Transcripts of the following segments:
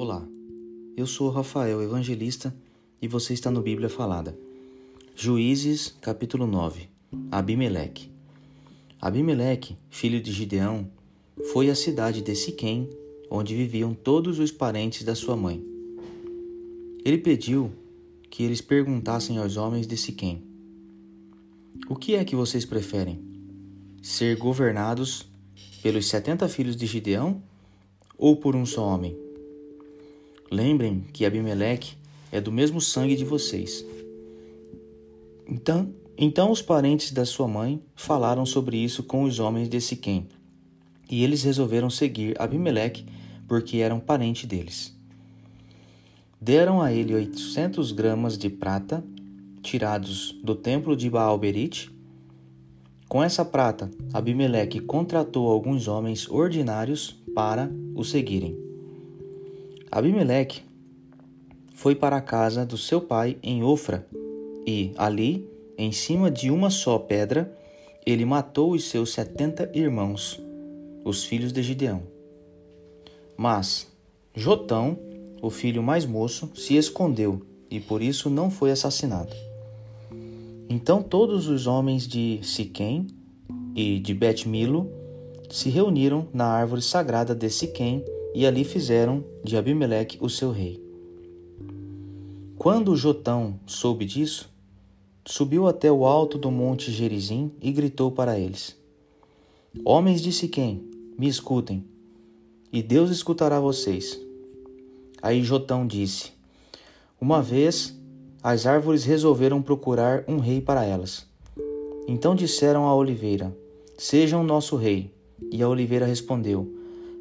Olá, eu sou Rafael Evangelista e você está no Bíblia Falada. Juízes, capítulo 9 Abimeleque. Abimeleque, filho de Gideão, foi à cidade de Siquém, onde viviam todos os parentes da sua mãe. Ele pediu que eles perguntassem aos homens de Siquém: O que é que vocês preferem? Ser governados pelos setenta filhos de Gideão ou por um só homem? Lembrem que Abimeleque é do mesmo sangue de vocês. Então, então os parentes da sua mãe falaram sobre isso com os homens de Siquém, e eles resolveram seguir Abimeleque porque eram parente deles. Deram a ele oitocentos gramas de prata, tirados do templo de Baal-Berite. Com essa prata, Abimeleque contratou alguns homens ordinários para o seguirem. Abimeleque foi para a casa do seu pai em Ofra e, ali, em cima de uma só pedra, ele matou os seus setenta irmãos, os filhos de Gideão. Mas Jotão, o filho mais moço, se escondeu e por isso não foi assassinado. Então todos os homens de Siquém e de Bet-Milo se reuniram na árvore sagrada de Siquém e ali fizeram de Abimeleque o seu rei. Quando Jotão soube disso, subiu até o alto do monte Gerizim e gritou para eles: Homens de Siquém, me escutem, e Deus escutará vocês. Aí Jotão disse: Uma vez as árvores resolveram procurar um rei para elas. Então disseram à oliveira: Sejam nosso rei. E a oliveira respondeu: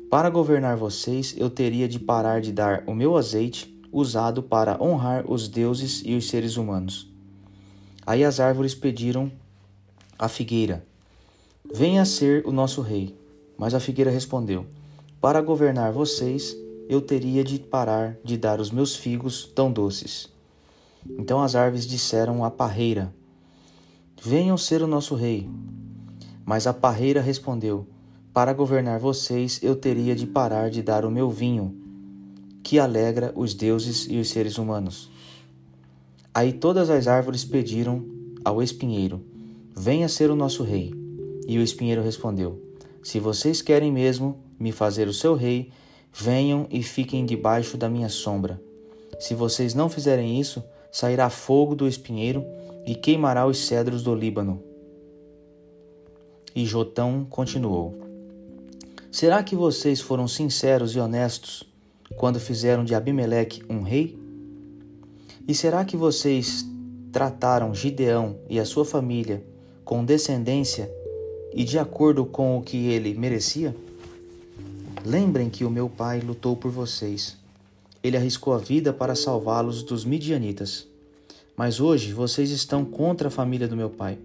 Para governar vocês, eu teria de parar de dar o meu azeite usado para honrar os deuses e os seres humanos. Aí as árvores pediram à figueira: Venha ser o nosso rei. Mas a figueira respondeu: Para governar vocês, eu teria de parar de dar os meus figos tão doces. Então as árvores disseram à parreira: Venham ser o nosso rei. Mas a parreira respondeu: Para governar vocês, eu teria de parar de dar o meu vinho que alegra os deuses e os seres humanos. Aí todas as árvores pediram ao espinheiro: Venha ser o nosso rei. E o espinheiro respondeu: Se vocês querem mesmo me fazer o seu rei, venham e fiquem debaixo da minha sombra. Se vocês não fizerem isso, sairá fogo do espinheiro e queimará os cedros do Líbano. E Jotão continuou: Será que vocês foram sinceros e honestos quando fizeram de Abimeleque um rei? E será que vocês trataram Gideão e a sua família com descendência e de acordo com o que ele merecia? Lembrem que o meu pai lutou por vocês. Ele arriscou a vida para salvá-los dos midianitas. Mas hoje vocês estão contra a família do meu pai.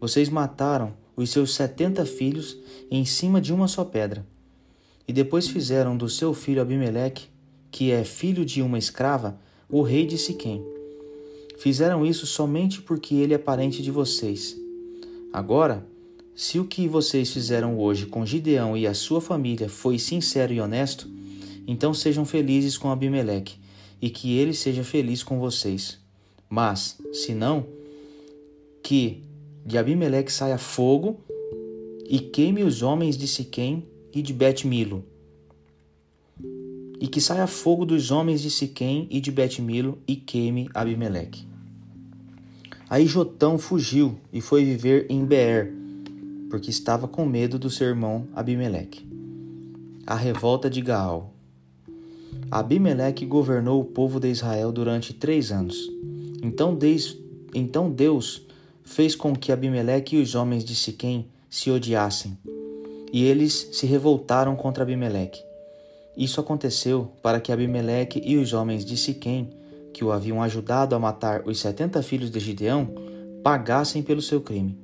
Vocês mataram os seus setenta filhos em cima de uma só pedra. E depois fizeram do seu filho Abimeleque, que é filho de uma escrava, o rei de Siquém. Fizeram isso somente porque ele é parente de vocês. Agora, se o que vocês fizeram hoje com Gideão e a sua família foi sincero e honesto, então sejam felizes com Abimeleque e que ele seja feliz com vocês. Mas, se não, que de Abimeleque saia fogo e queime os homens de Siquém e de Bet-Milo. E que saia fogo dos homens de Siquém e de Bet-Milo e queime Abimeleque. Aí Jotão fugiu e foi viver em Beer, porque estava com medo do seu irmão Abimeleque. A revolta de Gaal. Abimeleque governou o povo de Israel durante três anos. Então Deus, então Deus fez com que Abimeleque e os homens de Siquém se odiassem e eles se revoltaram contra Abimeleque. Isso aconteceu para que Abimeleque e os homens de Siquém, que o haviam ajudado a matar os setenta filhos de Gideão, pagassem pelo seu crime.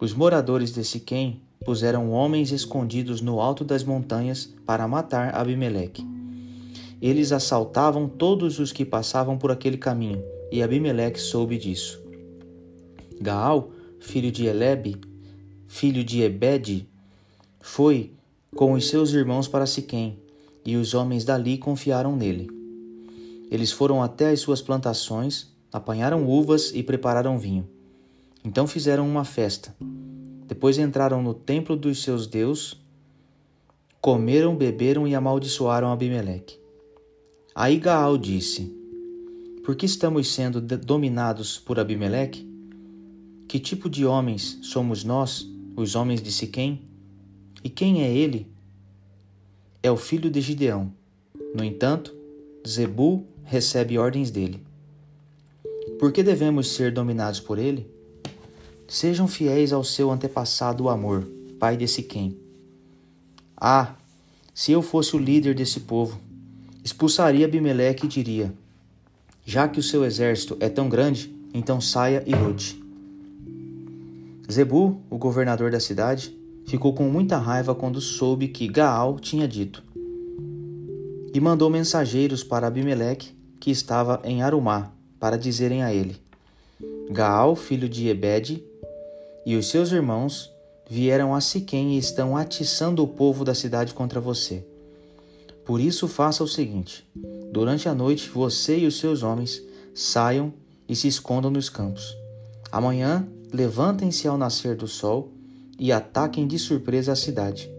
Os moradores de Siquém puseram homens escondidos no alto das montanhas para matar Abimeleque. Eles assaltavam todos os que passavam por aquele caminho, e Abimeleque soube disso. Gaal, filho de Elebe, filho de Ebede, foi com os seus irmãos para Siquém, e os homens dali confiaram nele. Eles foram até as suas plantações, apanharam uvas e prepararam vinho. Então fizeram uma festa. Depois entraram no templo dos seus deuses, comeram, beberam e amaldiçoaram Abimeleque. Aí Gaal disse: Por que estamos sendo dominados por Abimeleque? Que tipo de homens somos nós, os homens de Siquém? E quem é ele? É o filho de Gideão. No entanto, Zebu recebe ordens dele. Por que devemos ser dominados por ele? Sejam fiéis ao seu antepassado Amor, pai de Siquém. Ah, se eu fosse o líder desse povo, expulsaria Abimeleque e diria: Já que o seu exército é tão grande, então saia e lute. Zebu, o governador da cidade, ficou com muita raiva quando soube que Gaal tinha dito. E mandou mensageiros para Abimeleque, que estava em Arumá, para dizerem a ele: Gaal, filho de Ebed, e os seus irmãos vieram a Siquém e estão atiçando o povo da cidade contra você. Por isso faça o seguinte: durante a noite você e os seus homens saiam e se escondam nos campos. Amanhã levantem-se ao nascer do sol e ataquem de surpresa a cidade.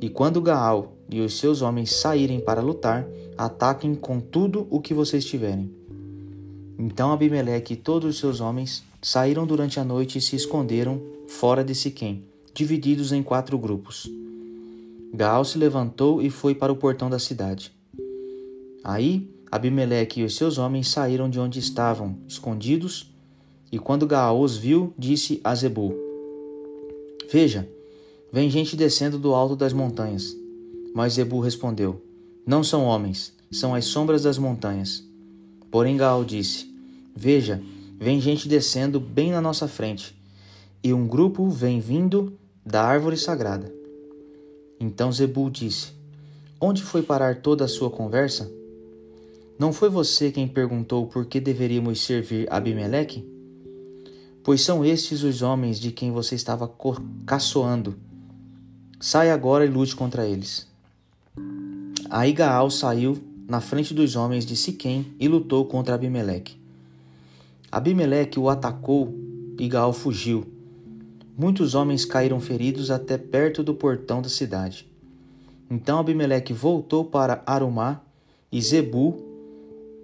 E quando Gaal e os seus homens saírem para lutar, ataquem com tudo o que vocês tiverem. Então Abimeleque e todos os seus homens saíram durante a noite e se esconderam fora de Siquém, divididos em quatro grupos. Gaal se levantou e foi para o portão da cidade. Aí Abimeleque e os seus homens saíram de onde estavam, escondidos, e quando Gaal os viu, disse a Zebu: Veja, vem gente descendo do alto das montanhas. Mas Zebu respondeu: Não são homens, são as sombras das montanhas. Porém Gaal disse: Veja, vem gente descendo bem na nossa frente, e um grupo vem vindo da árvore sagrada. Então Zebu disse: Onde foi parar toda a sua conversa? Não foi você quem perguntou por que deveríamos servir Abimeleque? Pois são estes os homens de quem você estava caçoando. Sai agora e lute contra eles. Aí Gaal saiu na frente dos homens de Siquém e lutou contra Abimeleque. Abimeleque o atacou e Gaal fugiu. Muitos homens caíram feridos até perto do portão da cidade. Então Abimeleque voltou para Arumá e Zebu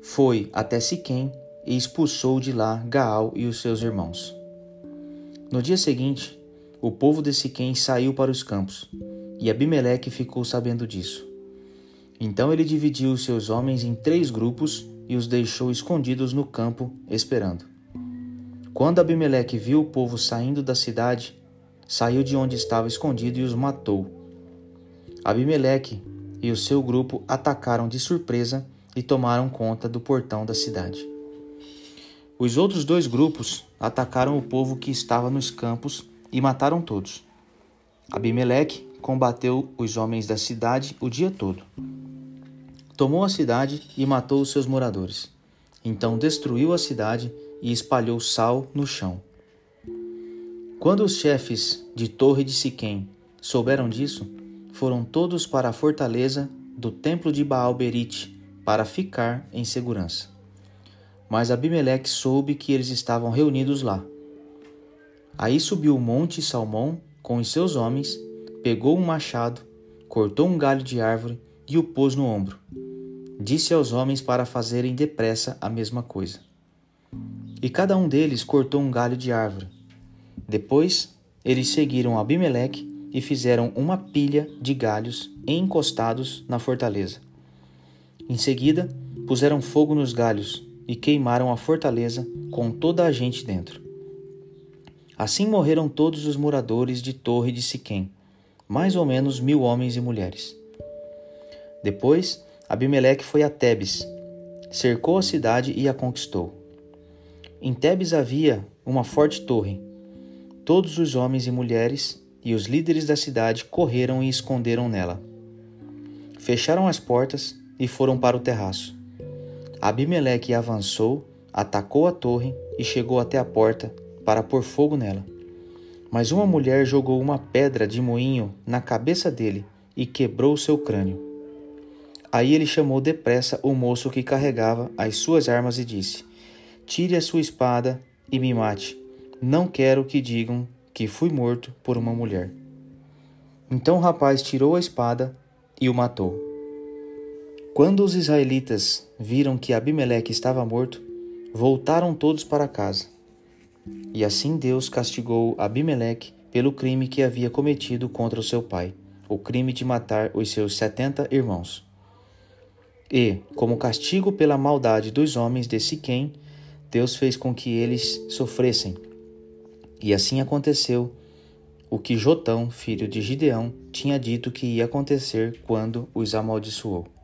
foi até Siquém e expulsou de lá Gaal e os seus irmãos. No dia seguinte, o povo de Siquém saiu para os campos, e Abimeleque ficou sabendo disso. Então ele dividiu os seus homens em três grupos e os deixou escondidos no campo, esperando. Quando Abimeleque viu o povo saindo da cidade, saiu de onde estava escondido e os matou. Abimeleque e o seu grupo atacaram de surpresa e tomaram conta do portão da cidade. Os outros dois grupos atacaram o povo que estava nos campos e mataram todos. Abimeleque combateu os homens da cidade o dia todo. Tomou a cidade e matou os seus moradores. Então destruiu a cidade e espalhou sal no chão. Quando os chefes de Torre de Siquém souberam disso, foram todos para a fortaleza do templo de Baal-Berite para ficar em segurança. Mas Abimeleque soube que eles estavam reunidos lá. Aí subiu o monte Salmão com os seus homens, pegou um machado, cortou um galho de árvore e o pôs no ombro. Disse aos homens para fazerem depressa a mesma coisa. E cada um deles cortou um galho de árvore. Depois, eles seguiram Abimeleque e fizeram uma pilha de galhos encostados na fortaleza. Em seguida, puseram fogo nos galhos e queimaram a fortaleza com toda a gente dentro. Assim morreram todos os moradores de Torre de Siquém, mais ou menos mil homens e mulheres. Depois, Abimeleque foi a Tebes, cercou a cidade e a conquistou. Em Tebes havia uma forte torre. Todos os homens e mulheres e os líderes da cidade correram e esconderam nela. Fecharam as portas e foram para o terraço. Abimeleque avançou, atacou a torre e chegou até a porta para pôr fogo nela. Mas uma mulher jogou uma pedra de moinho na cabeça dele e quebrou seu crânio. Aí ele chamou depressa o moço que carregava as suas armas e disse: Tire a sua espada e me mate. Não quero que digam que fui morto por uma mulher. Então o rapaz tirou a espada e o matou. Quando os israelitas viram que Abimeleque estava morto, voltaram todos para casa. E assim Deus castigou Abimeleque pelo crime que havia cometido contra o seu pai, o crime de matar os seus setenta irmãos. E, como castigo pela maldade dos homens de Siquém, Deus fez com que eles sofressem. E assim aconteceu o que Jotão, filho de Gideão, tinha dito que ia acontecer quando os amaldiçoou.